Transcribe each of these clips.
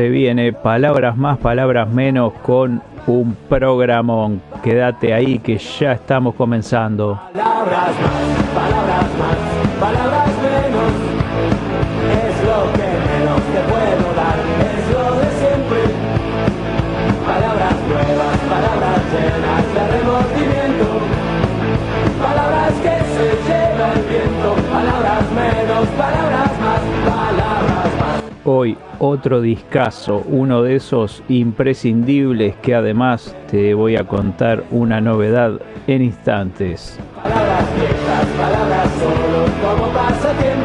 Se viene palabras más, palabras menos con un programón. Quédate ahí que ya estamos comenzando. Palabras más, palabras más, palabras Hoy otro discazo, uno de esos imprescindibles que además te voy a contar una novedad en instantes. Palabras palabras como.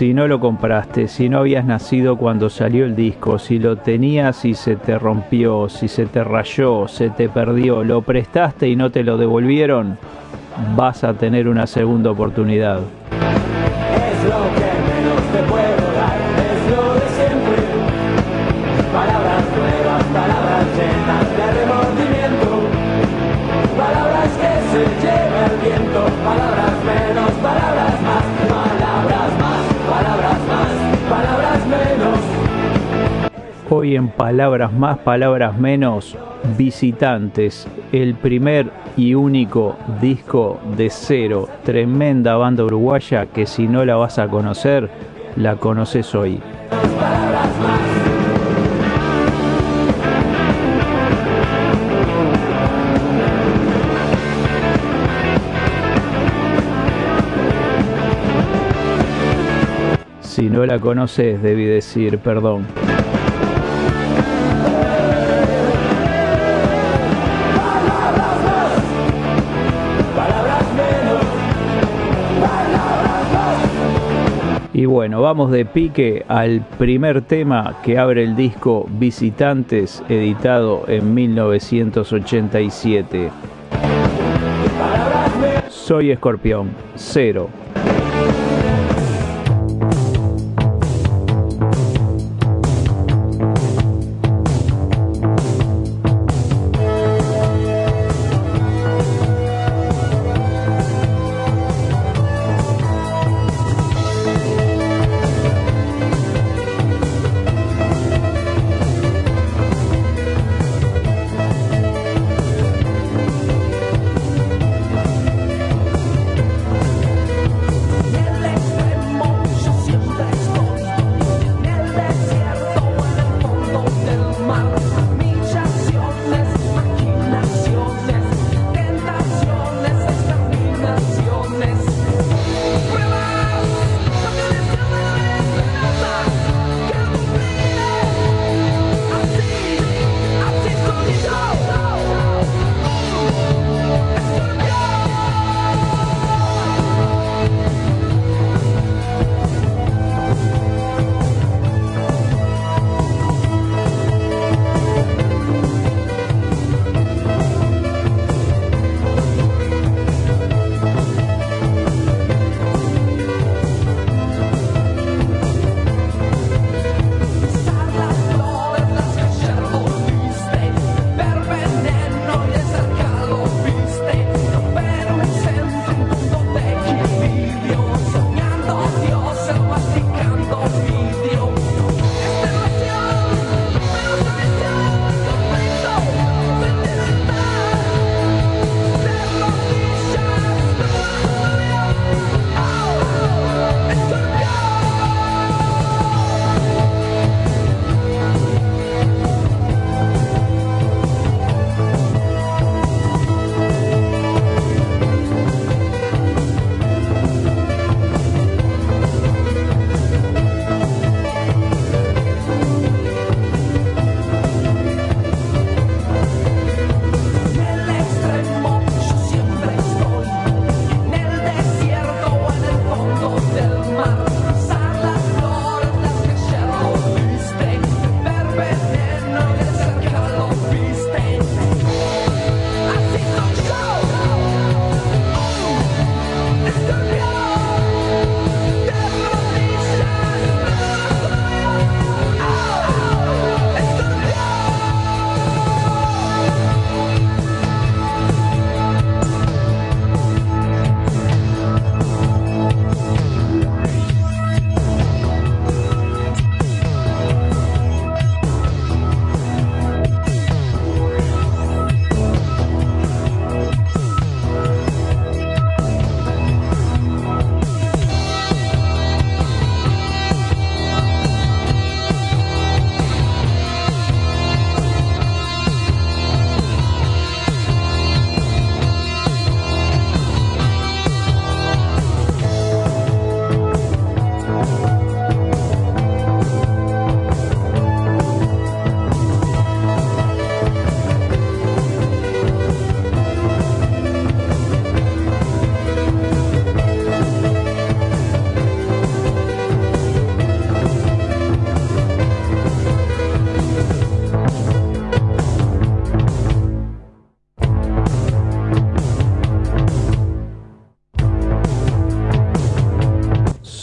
Si no lo compraste, si no habías nacido cuando salió el disco, si lo tenías y se te rompió, si se te rayó, se te perdió, lo prestaste y no te lo devolvieron, vas a tener una segunda oportunidad. Hoy en Palabras Más, Palabras Menos, Visitantes, el primer y único disco de cero, tremenda banda uruguaya que si no la vas a conocer, la conoces hoy. Si no la conoces, debí decir, perdón. Y bueno, vamos de pique al primer tema que abre el disco Visitantes, editado en 1987. Soy Escorpión, cero.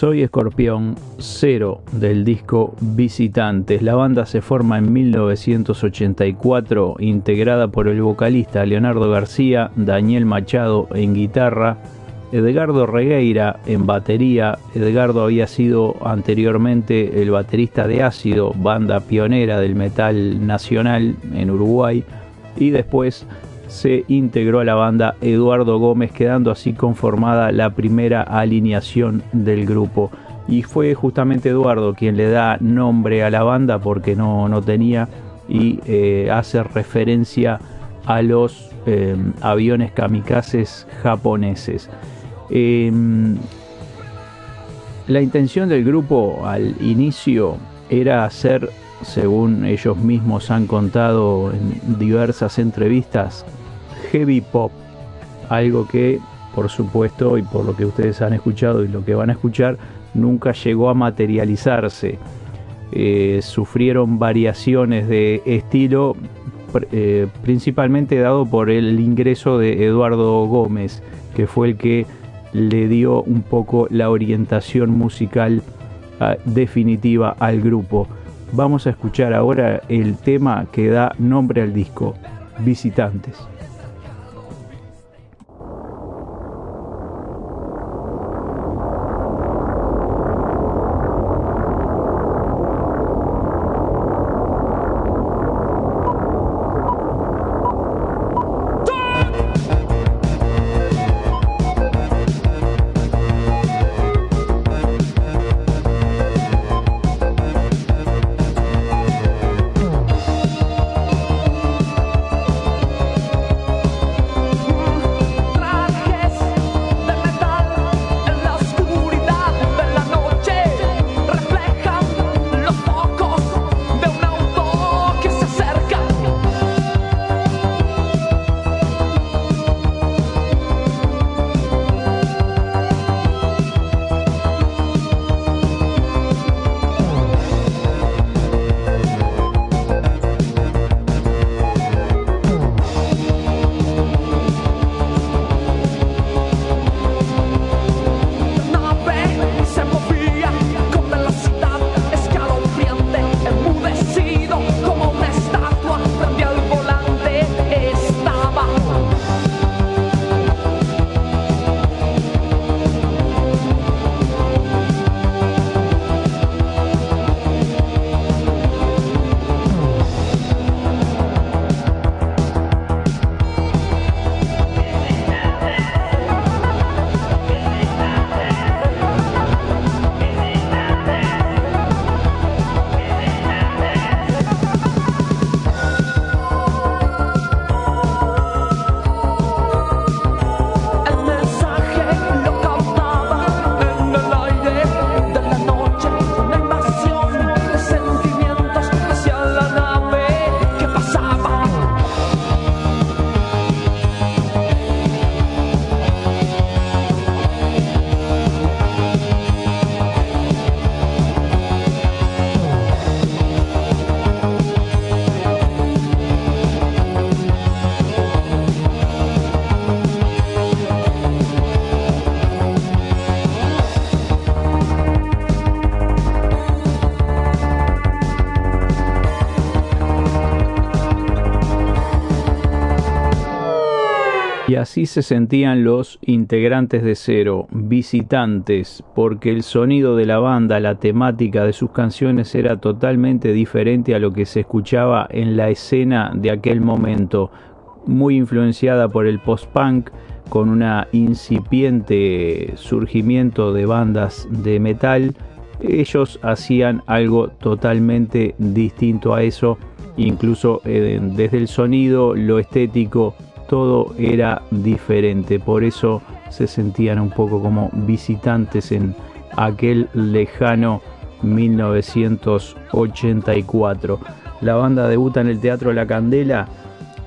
Soy Escorpión, cero del disco Visitantes. La banda se forma en 1984, integrada por el vocalista Leonardo García, Daniel Machado en guitarra, Edgardo Regueira en batería. Edgardo había sido anteriormente el baterista de Ácido, banda pionera del metal nacional en Uruguay, y después se integró a la banda Eduardo Gómez, quedando así conformada la primera alineación del grupo. Y fue justamente Eduardo quien le da nombre a la banda porque no, no tenía y eh, hace referencia a los eh, aviones kamikazes japoneses. Em, la intención del grupo al inicio era hacer, según ellos mismos han contado en diversas entrevistas, heavy pop, algo que por supuesto y por lo que ustedes han escuchado y lo que van a escuchar nunca llegó a materializarse. Eh, sufrieron variaciones de estilo eh, principalmente dado por el ingreso de Eduardo Gómez, que fue el que le dio un poco la orientación musical ah, definitiva al grupo. Vamos a escuchar ahora el tema que da nombre al disco, Visitantes. Así se sentían los integrantes de Cero, visitantes, porque el sonido de la banda, la temática de sus canciones era totalmente diferente a lo que se escuchaba en la escena de aquel momento, muy influenciada por el post-punk, con un incipiente surgimiento de bandas de metal. Ellos hacían algo totalmente distinto a eso, incluso eh, desde el sonido, lo estético, todo era diferente, por eso se sentían un poco como visitantes en aquel lejano 1984. La banda debuta en el Teatro La Candela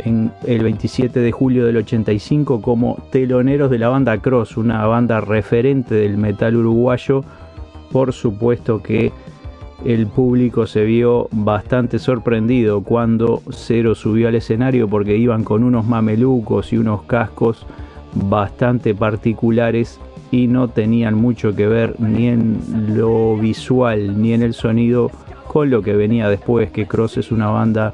en el 27 de julio del 85 como teloneros de la banda Cross, una banda referente del metal uruguayo. Por supuesto que el público se vio bastante sorprendido cuando Cero subió al escenario porque iban con unos mamelucos y unos cascos bastante particulares y no tenían mucho que ver ni en lo visual ni en el sonido con lo que venía después, que Cross es una banda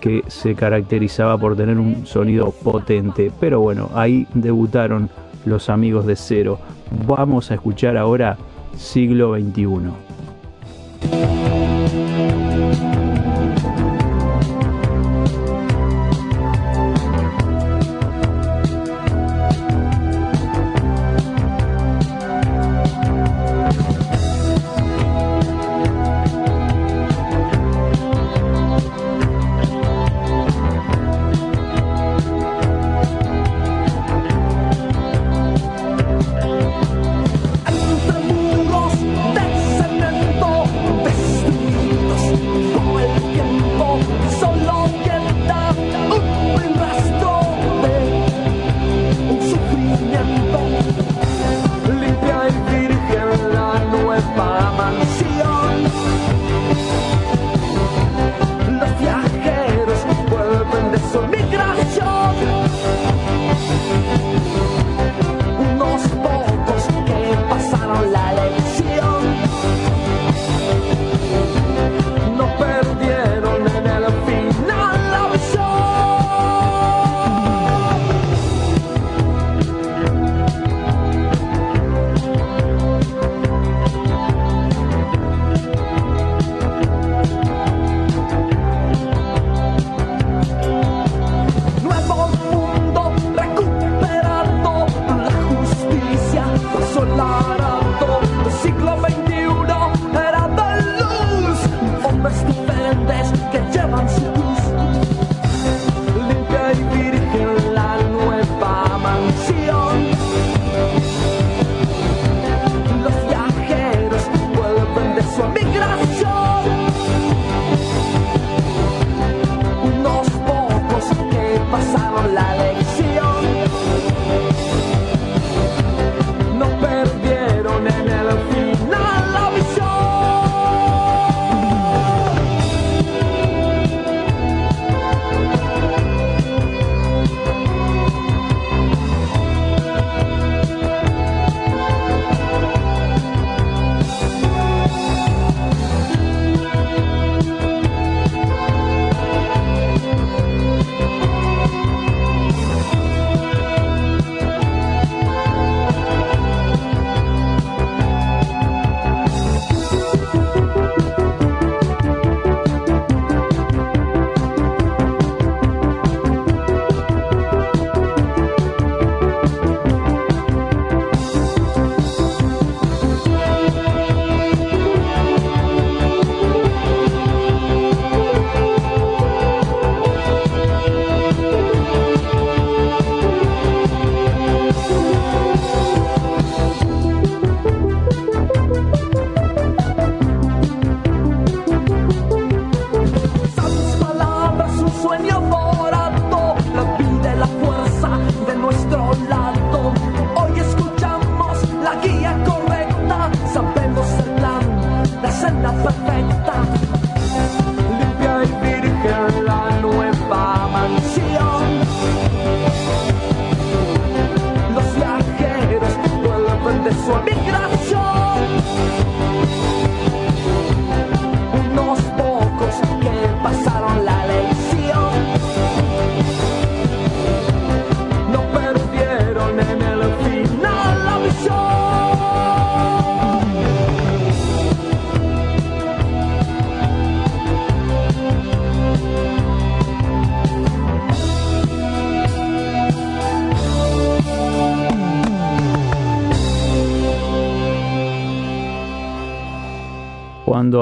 que se caracterizaba por tener un sonido potente. Pero bueno, ahí debutaron los amigos de Cero. Vamos a escuchar ahora siglo XXI. Música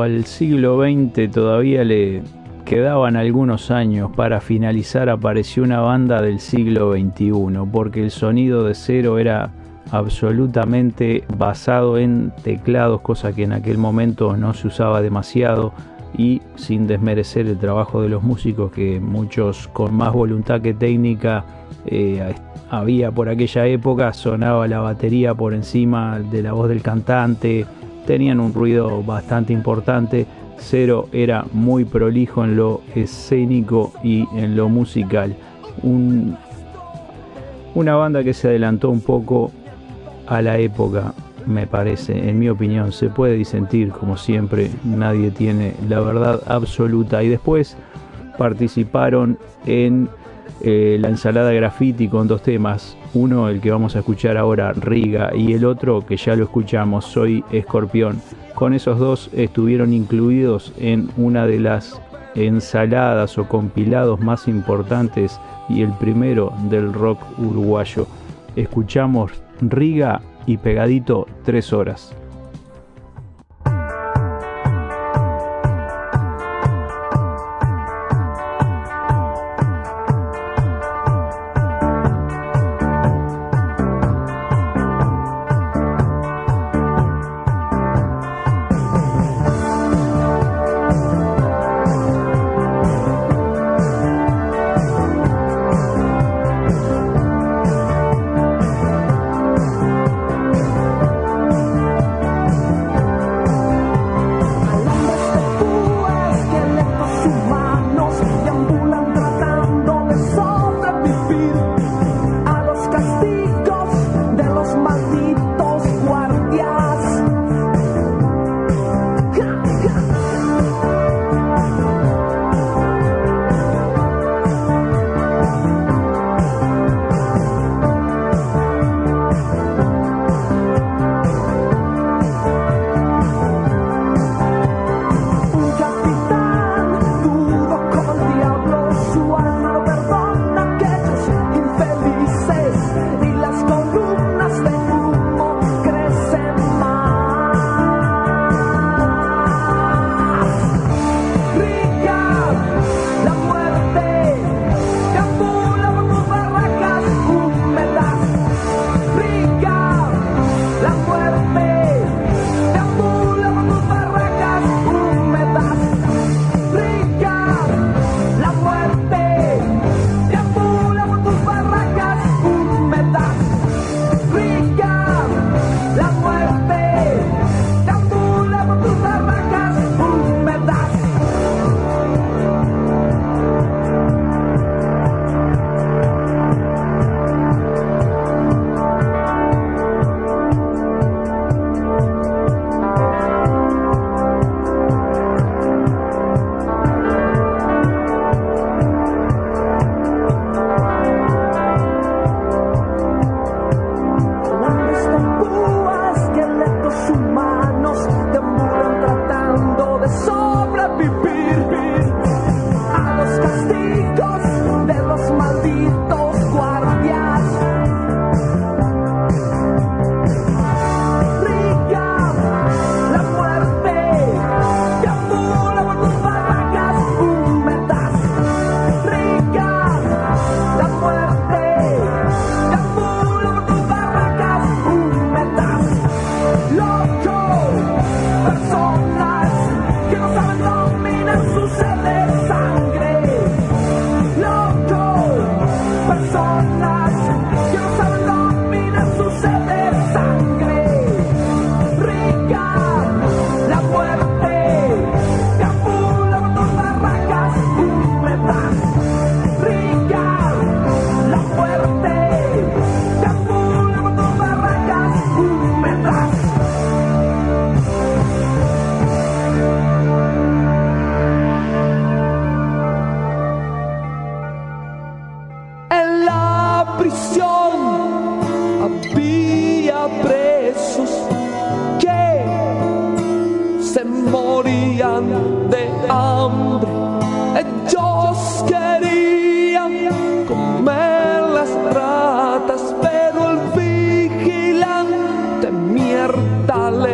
al siglo XX todavía le quedaban algunos años para finalizar, apareció una banda del siglo XXI, porque el sonido de cero era absolutamente basado en teclados, cosa que en aquel momento no se usaba demasiado y sin desmerecer el trabajo de los músicos que muchos con más voluntad que técnica eh, había por aquella época, sonaba la batería por encima de la voz del cantante, tenían un ruido bastante importante. Cero era muy prolijo en lo escénico y en lo musical. una banda que se adelantó un poco a la época, me parece, en mi opinión. Se puede disentir, como siempre, nadie tiene la verdad absoluta. Y después participaron en eh, la ensalada graffiti con dos temas. Uno, el que vamos a escuchar ahora, Riga, y el otro, que ya lo escuchamos, Soy Escorpión. Con esos dos estuvieron incluidos en una de las ensaladas o compilados más importantes y el primero del rock uruguayo. Escuchamos Riga y pegadito tres horas. 大雷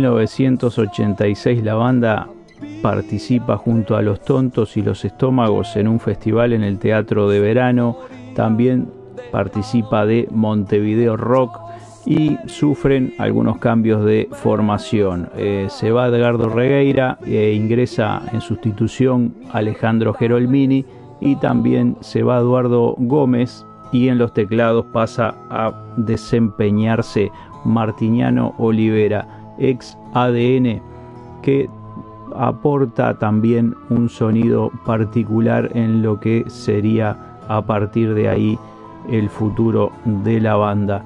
1986 la banda participa junto a Los Tontos y Los Estómagos en un festival en el Teatro de Verano. También participa de Montevideo Rock y sufren algunos cambios de formación. Eh, se va Edgardo Regueira e ingresa en sustitución Alejandro Gerolmini y también se va Eduardo Gómez y en los teclados pasa a desempeñarse Martiniano Olivera, ex ADN, que aporta también un sonido particular en lo que sería a partir de ahí el futuro de la banda.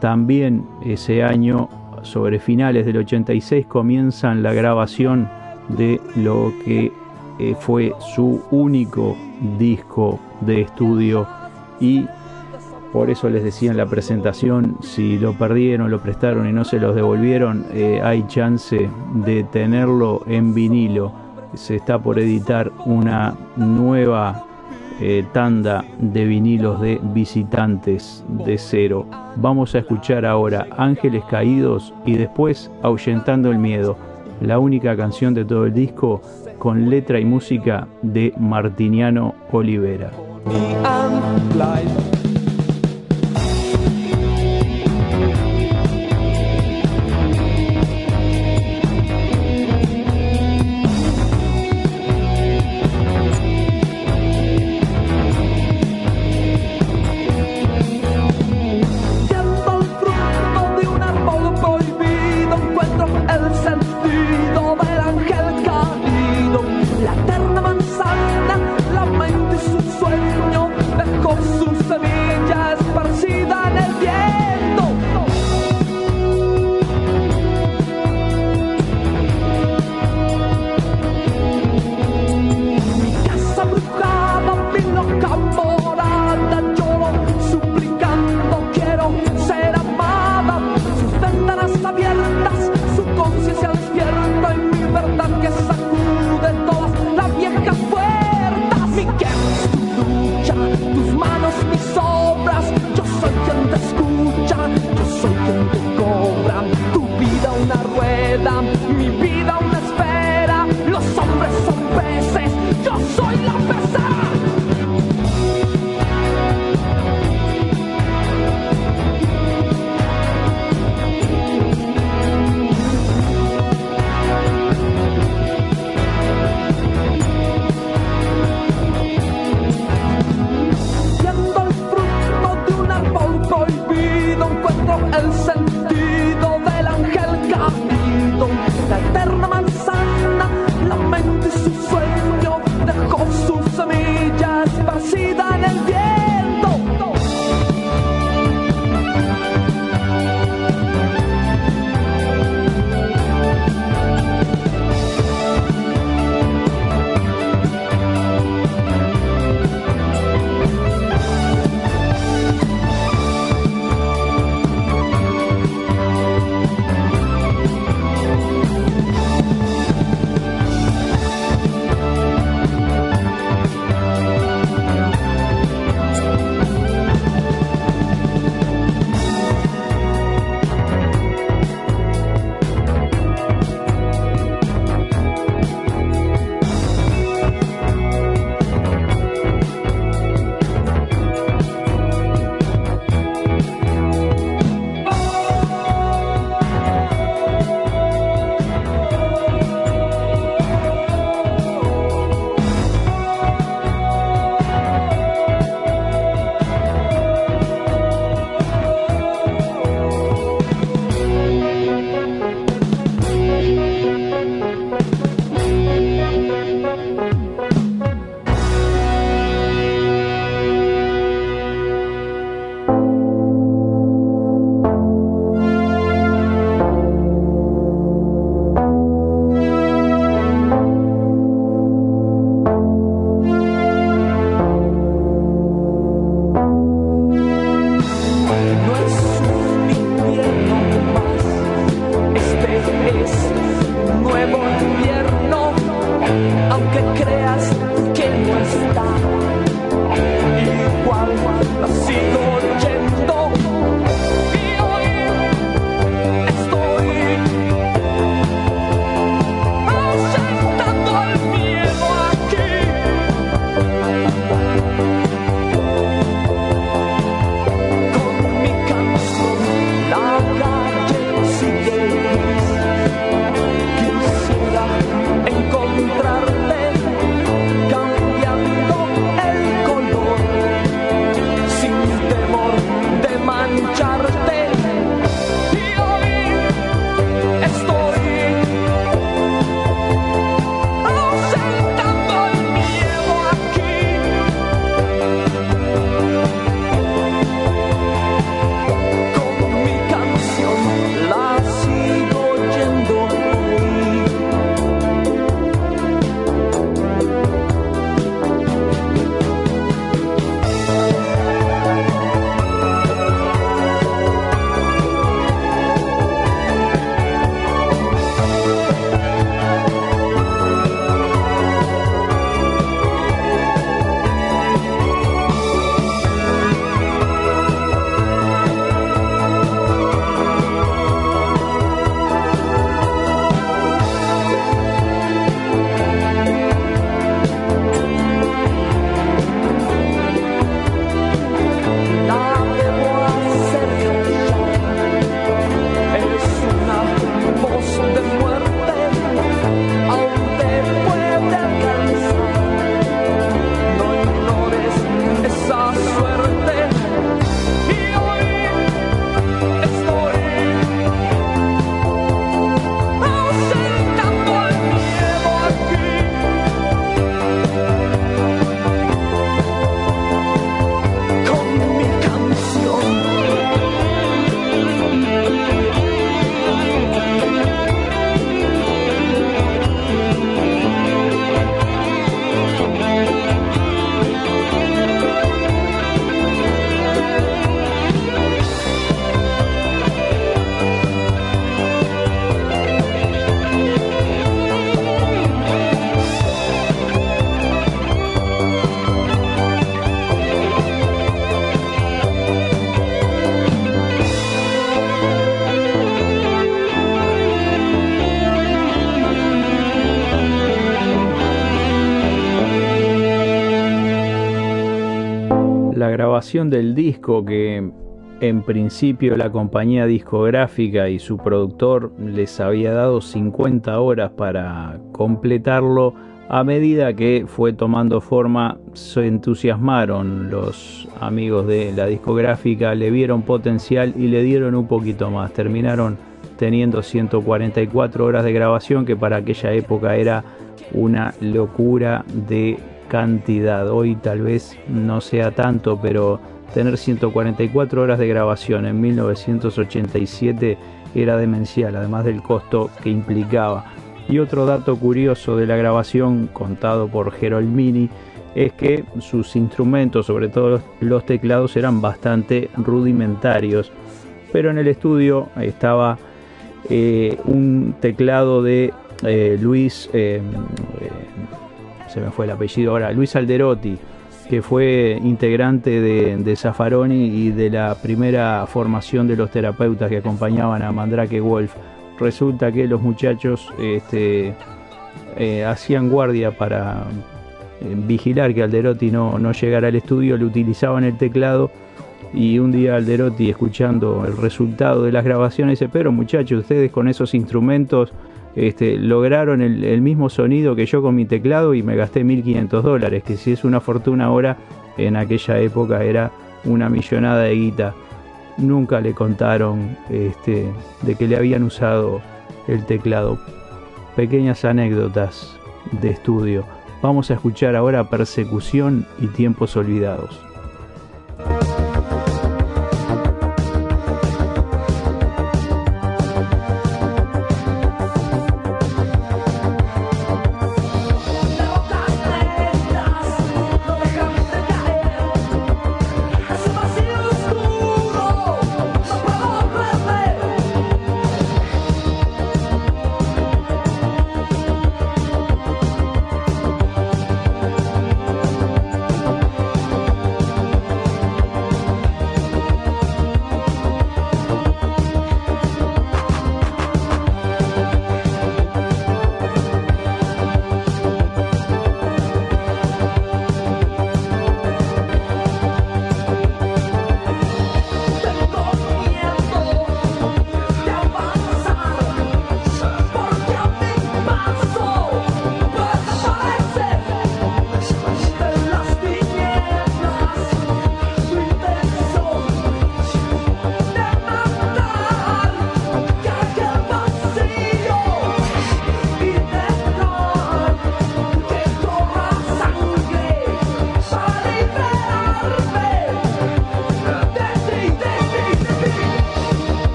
También ese año, sobre finales del 86, comienzan la grabación de lo que eh, fue su único disco de estudio y por eso les decía en la presentación, si lo perdieron, lo prestaron y no se los devolvieron, eh, hay chance de tenerlo en vinilo. Se está por editar una nueva eh, tanda de vinilos de visitantes de cero. Vamos a escuchar ahora Ángeles Caídos y después Ahuyentando el Miedo, la única canción de todo el disco con letra y música de Martiniano Olivera. Del disco que en principio la compañía discográfica y su productor les había dado 50 horas para completarlo, a medida que fue tomando forma se entusiasmaron los amigos de la discográfica, le vieron potencial y le dieron un poquito más. Terminaron teniendo 144 horas de grabación que para aquella época era una locura de cantidad. Hoy tal vez no sea tanto, pero tener 144 horas de grabación en 1987 era demencial, además del costo que implicaba. Y otro dato curioso de la grabación contado por Mini es que sus instrumentos, sobre todo los teclados, eran bastante rudimentarios. Pero en el estudio estaba eh, un teclado de eh, Luis, eh, se me fue el apellido ahora, Luis Alderotti, que fue integrante de, de Zaffaroni y de la primera formación de los terapeutas que acompañaban a Mandrake Wolf. Resulta que los muchachos este, hacían guardia para vigilar que Alderotti no, no llegara al estudio, le utilizaban el teclado y un día Alderotti, escuchando el resultado de las grabaciones, dice, pero muchachos, ustedes con esos instrumentos este, lograron el, mismo sonido que yo con mi teclado y me gasté 1.500 dólares, que si es una fortuna ahora, en aquella época era una millonada de guita. Nunca le contaron este, de que le habían usado el teclado. Pequeñas anécdotas de estudio. Vamos a escuchar ahora Persecución y Tiempos Olvidados.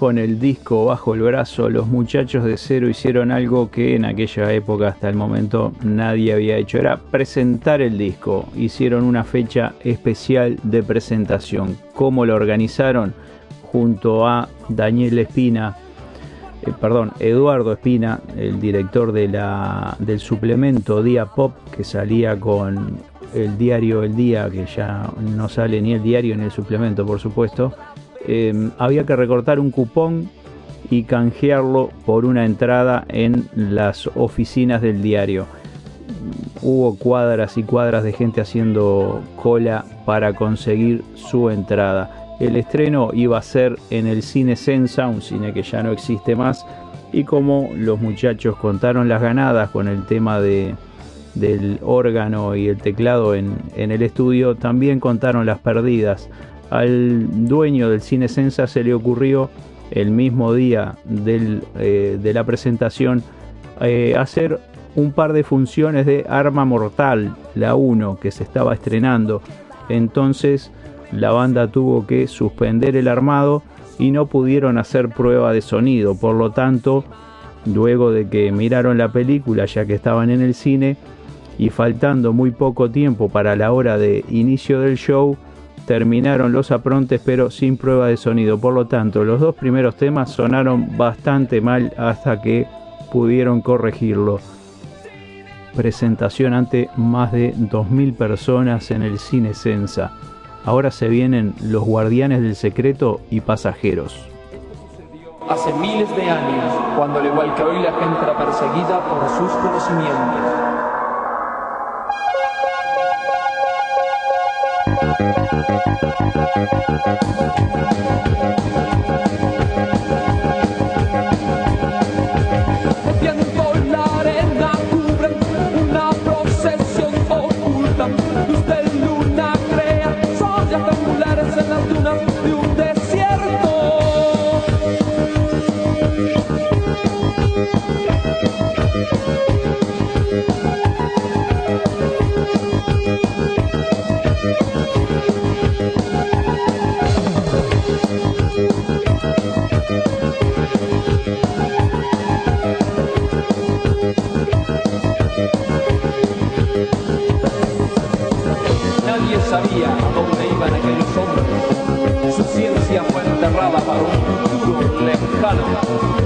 Con el disco bajo el brazo, los muchachos de Cero hicieron algo que en aquella época hasta el momento nadie había hecho, era presentar el disco. Hicieron una fecha especial de presentación. ¿Cómo lo organizaron? Junto a Daniel Espina, eh, perdón, Eduardo Espina, el director de la, del suplemento Día Pop, que salía con el diario El Día, que ya no sale ni el diario ni el suplemento, por supuesto, eh, había que recortar un cupón y canjearlo por una entrada en las oficinas del diario. Hubo cuadras y cuadras de gente haciendo cola para conseguir su entrada. El estreno iba a ser en el cine Sensa, un cine que ya no existe más, y como los muchachos contaron las ganadas con el tema de, del órgano y el teclado en el estudio, también contaron las perdidas al dueño del cine Sensa se le ocurrió el mismo día eh, de la presentación eh, hacer un par de funciones de Arma Mortal, la 1, que se estaba estrenando. Entonces la banda tuvo que suspender el armado y no pudieron hacer prueba de sonido. Por lo tanto, luego de que miraron la película, ya que estaban en el cine, y faltando muy poco tiempo para la hora de inicio del show, terminaron los aprontes pero sin prueba de sonido. Por lo tanto, los dos primeros temas sonaron bastante mal hasta que pudieron corregirlo. Presentación ante más de 2.000 personas en el cine Sensa. Ahora se vienen Los Guardianes del Secreto y Pasajeros. Hace miles de años, cuando al igual que hoy la gente era perseguida por sus conocimientos. Thank you. sabía a dónde iban aquellos hombres. Su ciencia fue enterrada para un futuro lejano.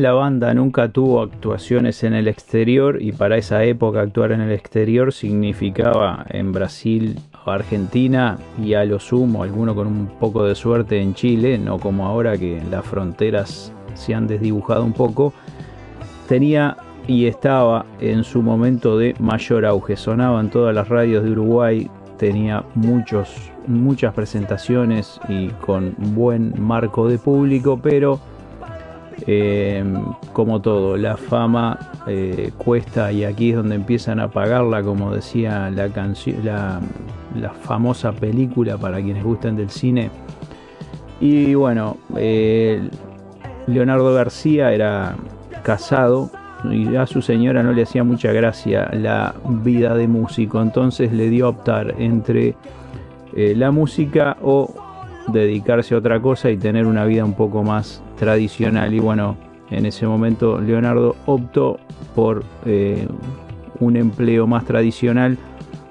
La banda nunca tuvo actuaciones en el exterior y para esa época actuar en el exterior significaba en Brasil o Argentina y a lo sumo alguno con un poco de suerte en Chile, no como ahora que las fronteras se han desdibujado un poco, tenía y estaba en su momento de mayor auge. Sonaba en todas las radios de Uruguay, tenía muchos, muchas presentaciones y con buen marco de público, pero eh, como todo, la fama eh, cuesta y aquí es donde empiezan a pagarla, como decía la famosa película para quienes gustan del cine. Y bueno, eh, Leonardo García era casado y a su señora no le hacía mucha gracia la vida de músico, entonces le dio a optar entre la música o dedicarse a otra cosa y tener una vida un poco más tradicional. Y bueno, en ese momento Leonardo optó por eh, un empleo más tradicional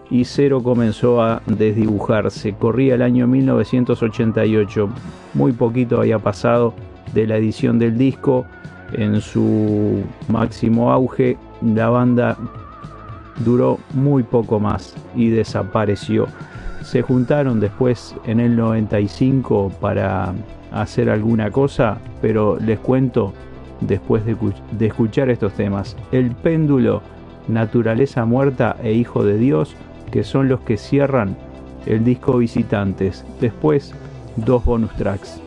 y Cero comenzó a desdibujarse. Corría el año 1988, muy poquito había pasado de la edición del disco. En su máximo auge, la banda duró muy poco más y desapareció se juntaron después en el 95 para hacer alguna cosa, pero les cuento después de, escuchar estos temas. El péndulo, naturaleza muerta e hijo de Dios, que son los que cierran el disco Visitantes. Después, dos bonus tracks.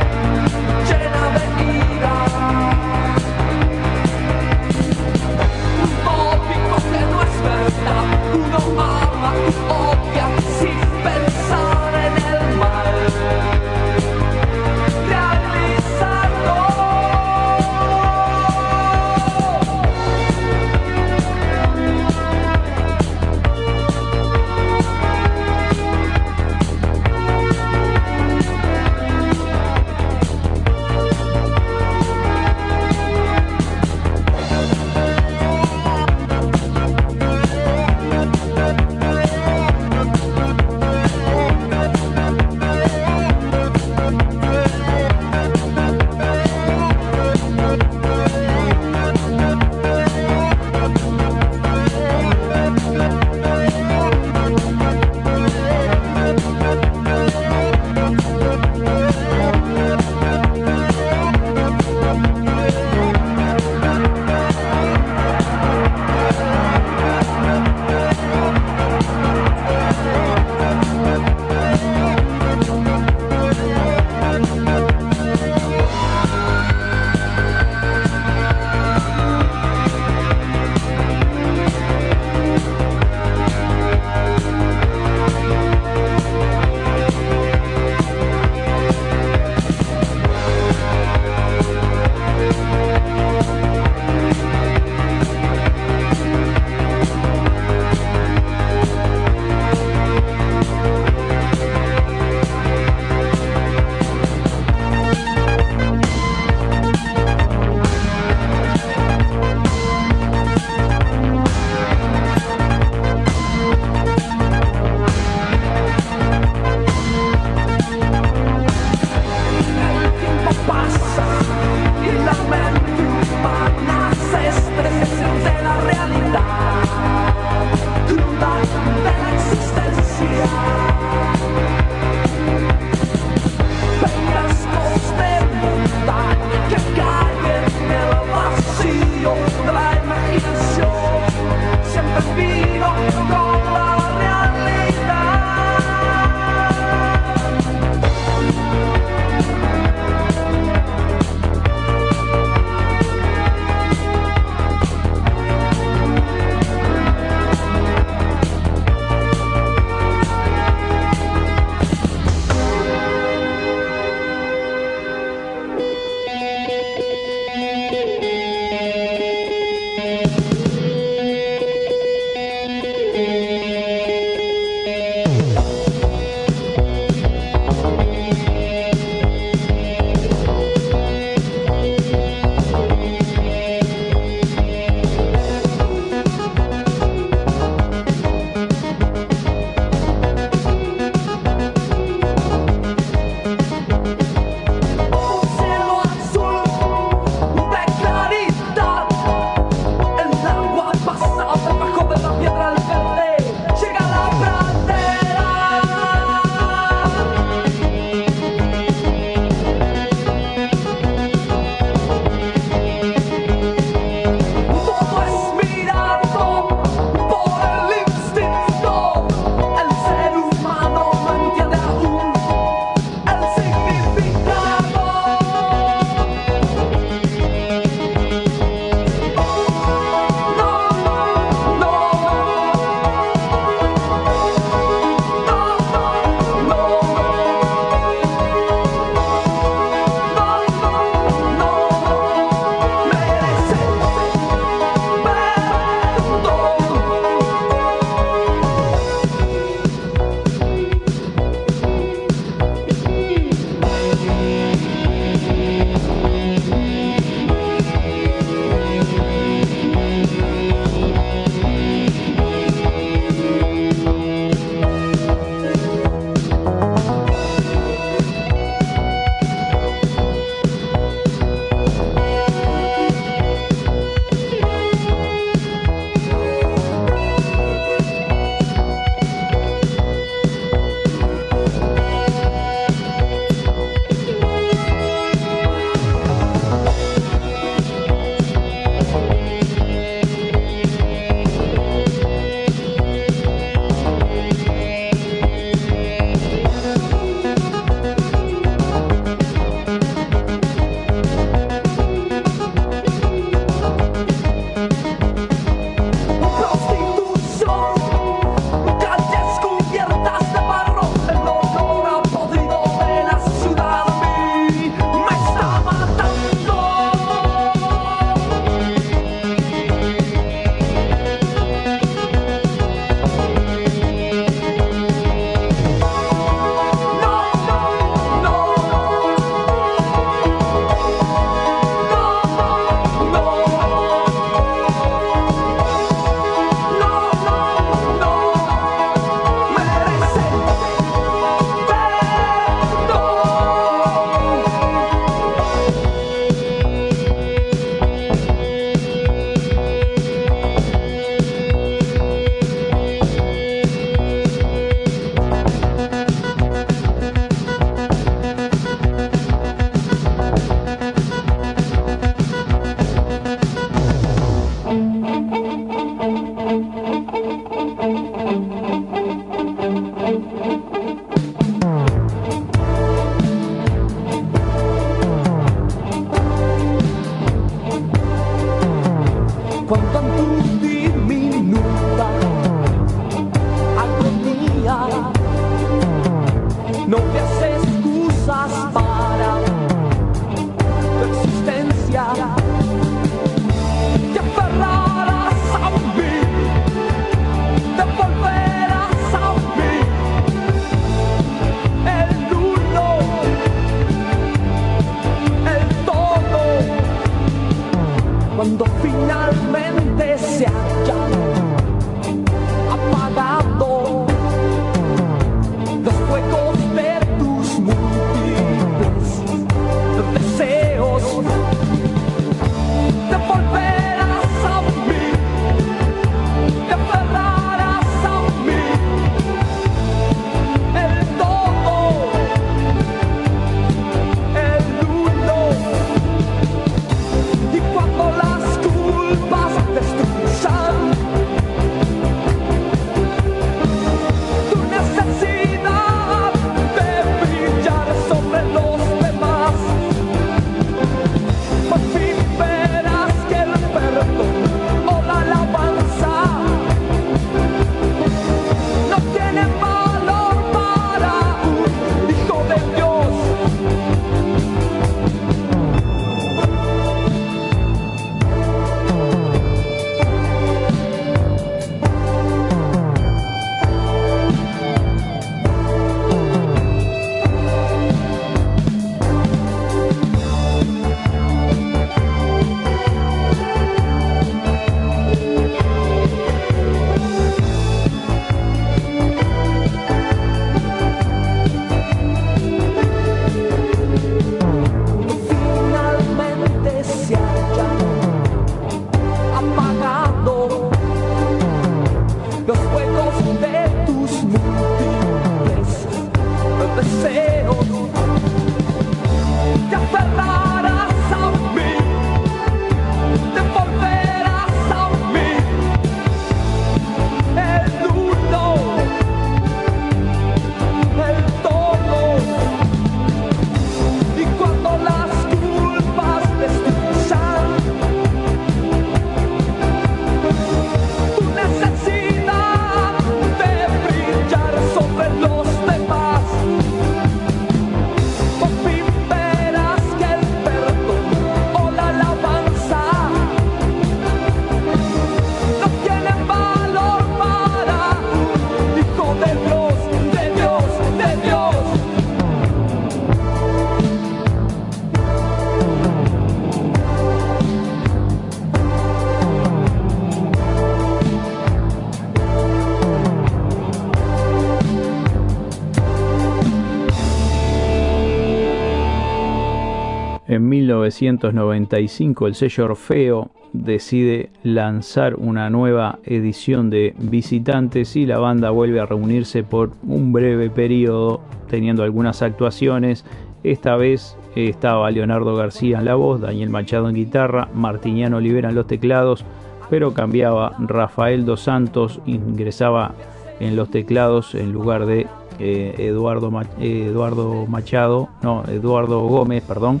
1995 el sello Orfeo decide lanzar una nueva edición de Visitantes y la banda vuelve a reunirse por un breve periodo teniendo algunas actuaciones. Esta vez estaba Leonardo García en la voz, Daniel Machado en guitarra, Martiniano Olivera en los teclados, pero cambiaba Rafael Dos Santos, ingresaba en los teclados en lugar de eh, Eduardo, Eduardo Machado, no, Eduardo Gómez, perdón,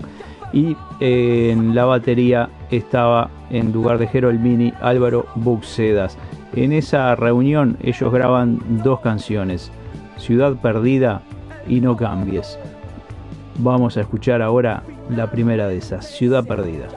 y eh, en la batería estaba en lugar de Mini Álvaro Buxedas. En esa reunión ellos graban dos canciones, Ciudad Perdida y No Cambies. Vamos a escuchar ahora la primera de esas, Ciudad Perdida.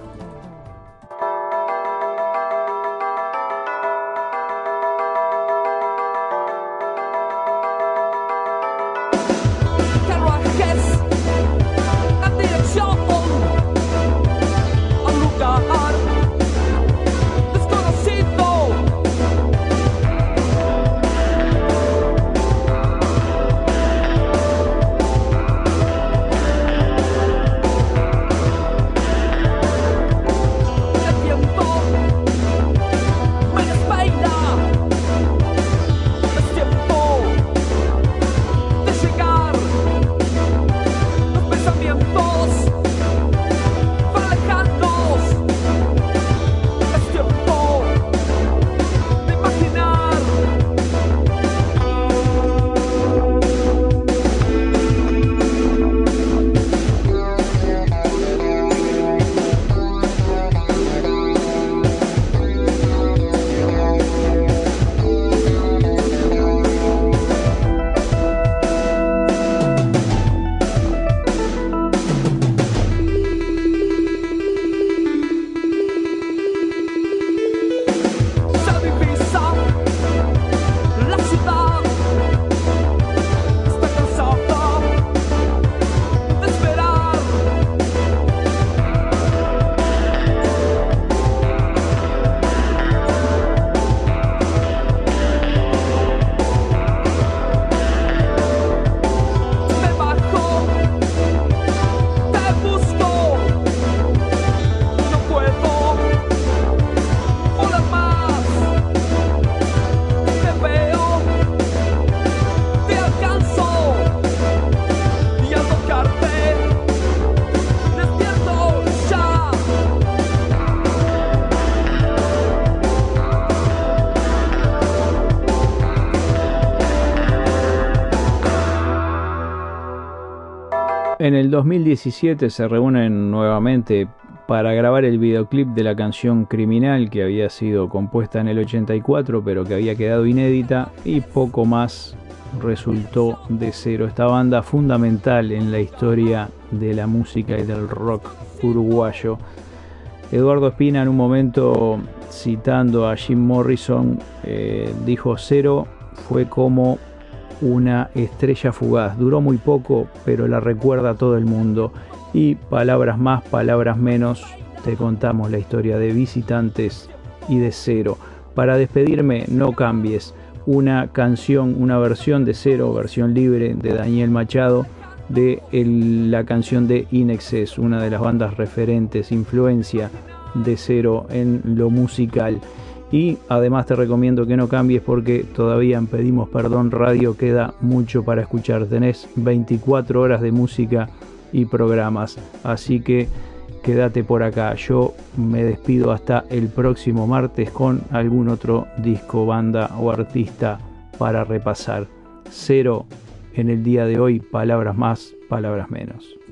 En el 2017 se reúnen nuevamente para grabar el videoclip de la canción Criminal que había sido compuesta en el 84 pero que había quedado inédita y poco más resultó de cero. Esta banda fundamental en la historia de la música y del rock uruguayo. Eduardo Espina en un momento citando a Jim Morrison eh, dijo cero fue como una estrella fugaz. Duró muy poco, pero la recuerda todo el mundo. Y palabras más, palabras menos, te contamos la historia de visitantes y de cero. Para despedirme, no cambies. Una canción, una versión de cero, versión libre de Daniel Machado, de la canción de Inexcess, una de las bandas referentes, influencia de cero en lo musical. Y además te recomiendo que no cambies porque todavía Pedimos Perdón Radio queda mucho para escuchar. Tenés 24 horas de música y programas. Así que quédate por acá. Yo me despido hasta el próximo martes con algún otro disco, banda o artista para repasar. Cero en el día de hoy, palabras más, palabras menos.